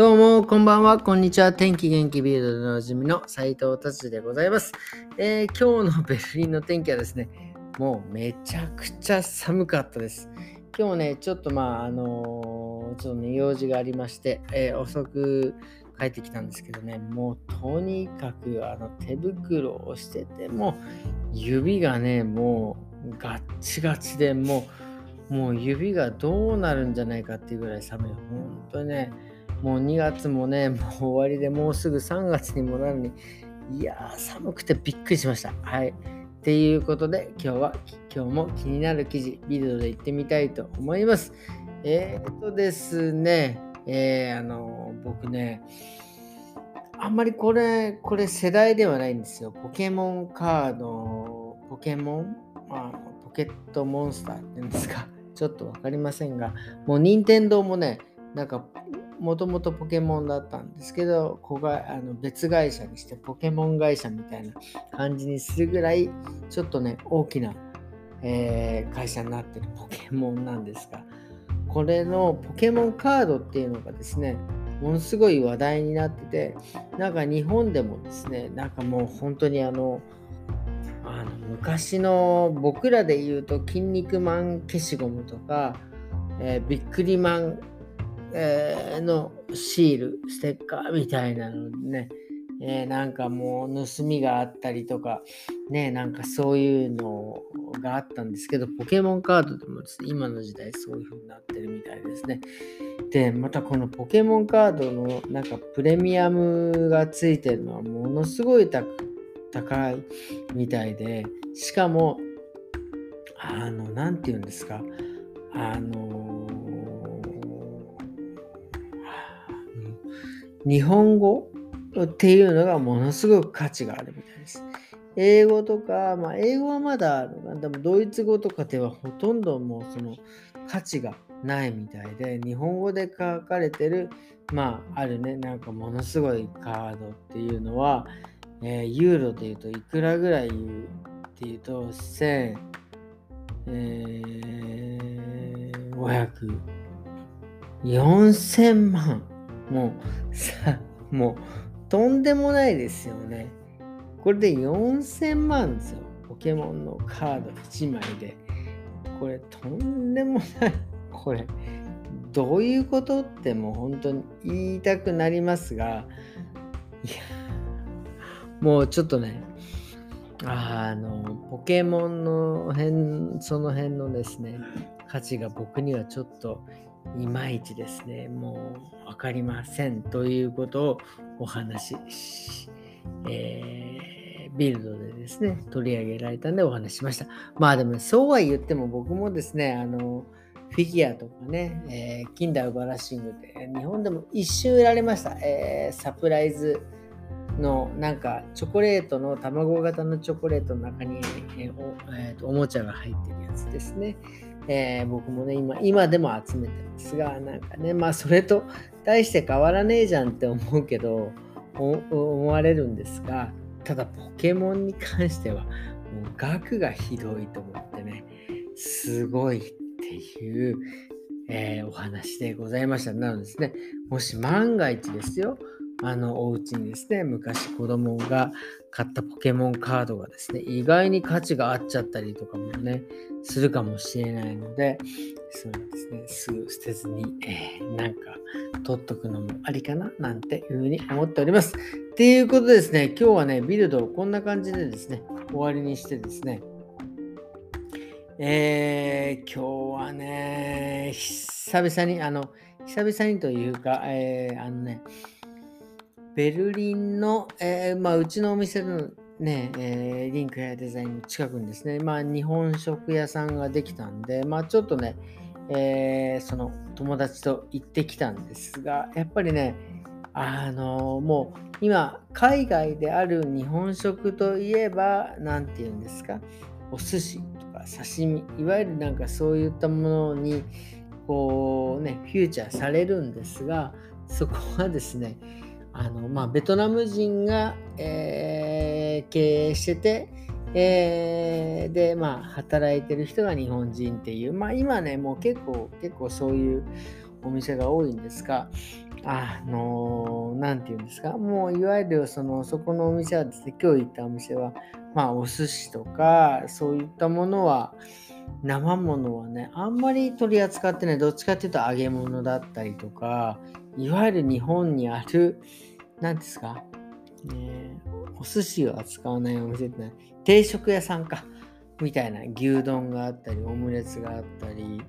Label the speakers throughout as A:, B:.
A: どうも、こんばんは、こんにちは。天気元気ビルドでおなじみの斉藤達でございます、えー、今日のベルリンの天気はですね、もうめちゃくちゃ寒かったです。今日ね、ちょっとまあ、あのー、ちょっとね、用事がありまして、えー、遅く帰ってきたんですけどね、もうとにかくあの手袋をしてても、指がね、もうガッチガチでもう、もう指がどうなるんじゃないかっていうぐらい寒い。本当にね、もう2月もね、もう終わりでもうすぐ3月にもなるのに、いやー、寒くてびっくりしました。はい。っていうことで、今日は、今日も気になる記事、ビルドで行ってみたいと思います。えー、っとですね、えー、あの、僕ね、あんまりこれ、これ世代ではないんですよ。ポケモンカード、ポケモン、まあ、ポケットモンスターって言うんですか。ちょっとわかりませんが、もう任天堂もね、なんかもともとポケモンだったんですけど、こがあの別会社にしてポケモン会社みたいな感じにするぐらい、ちょっとね、大きな、えー、会社になってるポケモンなんですが、これのポケモンカードっていうのがですね、ものすごい話題になってて、なんか日本でもですね、なんかもう本当にあの、あの昔の僕らで言うと、筋肉マン消しゴムとか、えー、ビックリマンえー、のシール、ステッカーみたいなのね、えー、なんかもう盗みがあったりとか、ね、なんかそういうのがあったんですけど、ポケモンカードでもですね、今の時代そういう風になってるみたいですね。で、またこのポケモンカードのなんかプレミアムがついてるのはものすごい高いみたいで、しかも、あの、なんて言うんですか、あの、日本語っていうのがものすごく価値があるみたいです。英語とか、まあ、英語はまだ、でもドイツ語とかではほとんどもうその価値がないみたいで、日本語で書かれてる、まあ、あるね、なんかものすごいカードっていうのは、えー、ユーロで言うといくらぐらい言うっていうと、1500、えー、4000万。もう、さ、もう、とんでもないですよね。これで4000万ですよ。ポケモンのカード1枚で。これ、とんでもない。これ、どういうことってもう本当に言いたくなりますが、いや、もうちょっとね、あの、ポケモンの辺、その辺のですね、価値が僕にはちょっといまいちですね、もう分かりませんということをお話し、えー、ビルドでですね、取り上げられたんでお話ししました。まあでも、そうは言っても僕もですね、あの、フィギュアとかね、えー、キンダーバラシングで日本でも一周売られました。えー、サプライズのなんかチョコレートの卵型のチョコレートの中に、えーおえーとおもちゃが入ってるやつですね。えー、僕もね今、今でも集めてますが、なんかね、まあそれと大して変わらねえじゃんって思うけど、思われるんですが、ただポケモンに関しては、もう額がひどいと思ってね、すごいっていう、えー、お話でございました。なのでですね、もし万が一ですよ、あのお家にですね、昔子供が買ったポケモンカードがですね、意外に価値があっちゃったりとかもね、するかもしれないので、そうですね、すぐ捨てずに、えー、なんか取っとくのもありかななんていうふうに思っております。っていうことでですね、今日はね、ビルドをこんな感じでですね、終わりにしてですね、えー、今日はね、久々に、あの、久々にというか、えー、あのね、ベルリンの、えー、まあ、うちのお店のね、えー、リンクヘアデザインの近くにですね、まあ、日本食屋さんができたんで、まあ、ちょっとね、えー、その友達と行ってきたんですが、やっぱりね、あの、もう今、海外である日本食といえば、何て言うんですか、お寿司とか刺身、いわゆるなんかそういったものに、こうね、フューチャーされるんですが、そこはですね、あのまあ、ベトナム人が、えー、経営してて、えー、で、まあ、働いてる人が日本人っていう、まあ、今ね、もう結構、結構そういうお店が多いんですが、あの何て言うんですか、もういわゆるそのそこのお店はですね、今日行ったお店は、まあお寿司とか、そういったものは、生ものはね、あんまり取り扱ってない、どっちかっていうと揚げ物だったりとか、いわゆる日本にある、何ですか、ね、お寿司を扱わないお店って、ね、定食屋さんか、みたいな牛丼があったり、オムレツがあったり、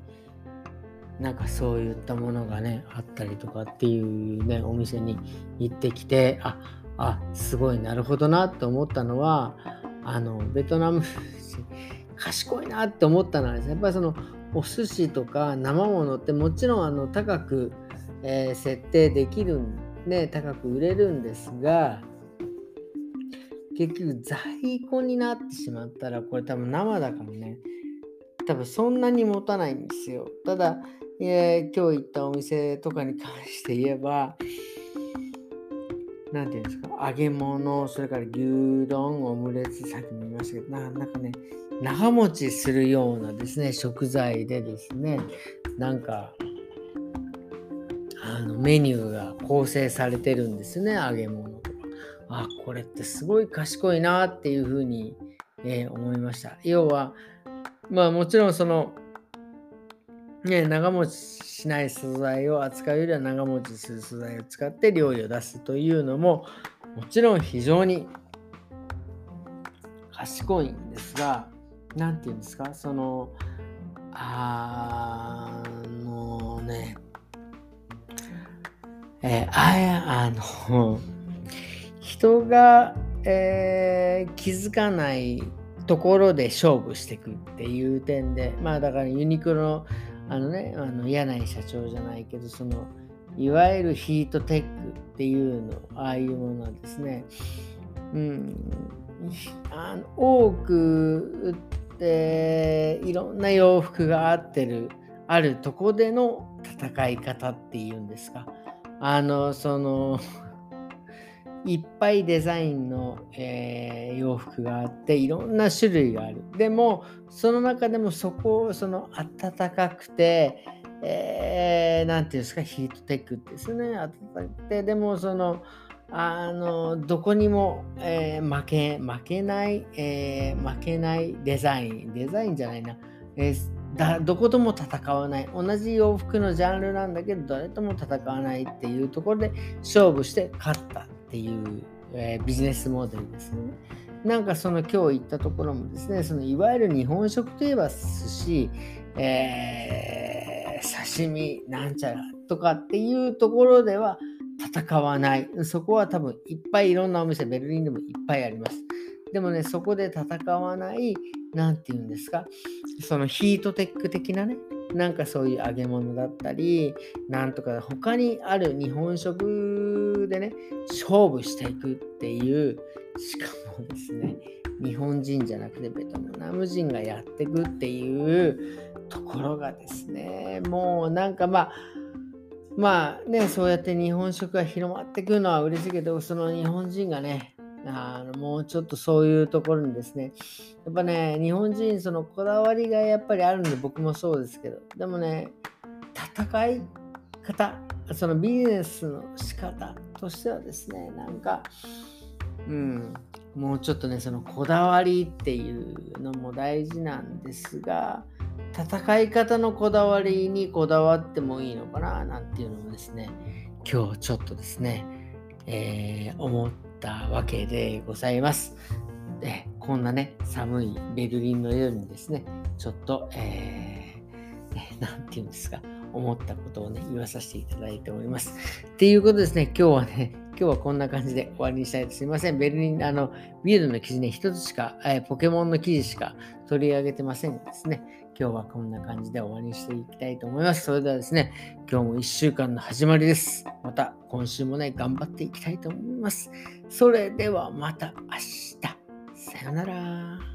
A: なんかそういったものがね、あったりとかっていうね、お店に行ってきて、あ、あ、すごいなるほどなと思ったのは、あの、ベトナム賢いなって思ったのはですね、やっぱりそのお寿司とか生ものってもちろんあの高く、えー、設定できるんね、高く売れるんですが、結局在庫になってしまったら、これ多分生だからね、多分そんなに持たないんですよ。ただ、えー、今日行ったお店とかに関して言えば、何て言うんですか、揚げ物、それから牛丼、オムレツ、さっきも言いましたけど、なんかね、長持ちするようなですね、食材でですね、なんか、のメニューが構成されてるんですね、揚げ物とか。あ、これってすごい賢いなっていうふうに、えー、思いました。要は、まあもちろんその、ね、長持ちしない素材を扱うよりは長持ちする素材を使って料理を出すというのももちろん非常に賢いんですが何て言うんですか？そのあのねえー、あやあの人が、えー、気づかないところで勝負していくっていう点でまあだからユニクロのあのねあの柳井社長じゃないけどそのいわゆるヒートテックっていうのああいうものはですね。うん。あの多くでいろんな洋服が合ってるあるとこでの戦い方っていうんですか。あのそのいっぱいデザインの、えー、洋服があっていろんな種類がある。でもその中でもそこをその暖かくて何、えー、て言うんですかヒートテックですね。暖かくてでもそのあのどこにも、えー、負け負けない、えー、負けないデザイン。デザインじゃないな、えー、だどことも戦わない同じ洋服のジャンルなんだけど誰とも戦わないっていうところで勝負して勝ったっていう、えビジネスモデルですよね。なんかその今日言ったところもですねそのいわゆる日本食といえば寿司、え刺身なんちゃらとかっていうところでは戦わない。そこは多分いっぱいいろんなお店、ベルリンでもいっぱいあります。でもね、そこで戦わない、なんて言うんですか、そのヒートテック的なね、なんかそういう揚げ物だったり、なんとか他にある日本食でね、勝負していくっていう、しかもですね、日本人じゃなくてベトナム人がやってくっていうところがですね、もうなんかまあ、まあね、そうやって日本食が広まってくるのは嬉しいけど、その日本人がね、あのもうちょっとそういうところにですね、やっぱね、日本人、そのこだわりがやっぱりあるんで、僕もそうですけど、でもね、戦い方、そのビジネスの仕方としてはですね、なんか、うん、もうちょっとね、そのこだわりっていうのも大事なんですが、戦い方のこだわりにこだわってもいいのかななんていうのをですね、今日ちょっとですね、えー、思ったわけでございます。でこんなね、寒いベルリンの夜にですね、ちょっと、えー、なんていうんですか、思ったことをね、言わさせていただいております。っていうことですね、今日はね、今日はこんな感じで終わりにしたいです。すいません。ベルリン、あの、ビールの記事ね、一つしか、えー、ポケモンの記事しか取り上げてませんがですね。今日はこんな感じで終わりにしていきたいと思います。それではですね、今日も1週間の始まりです。また今週もね、頑張っていきたいと思います。それではまた明日。さよなら。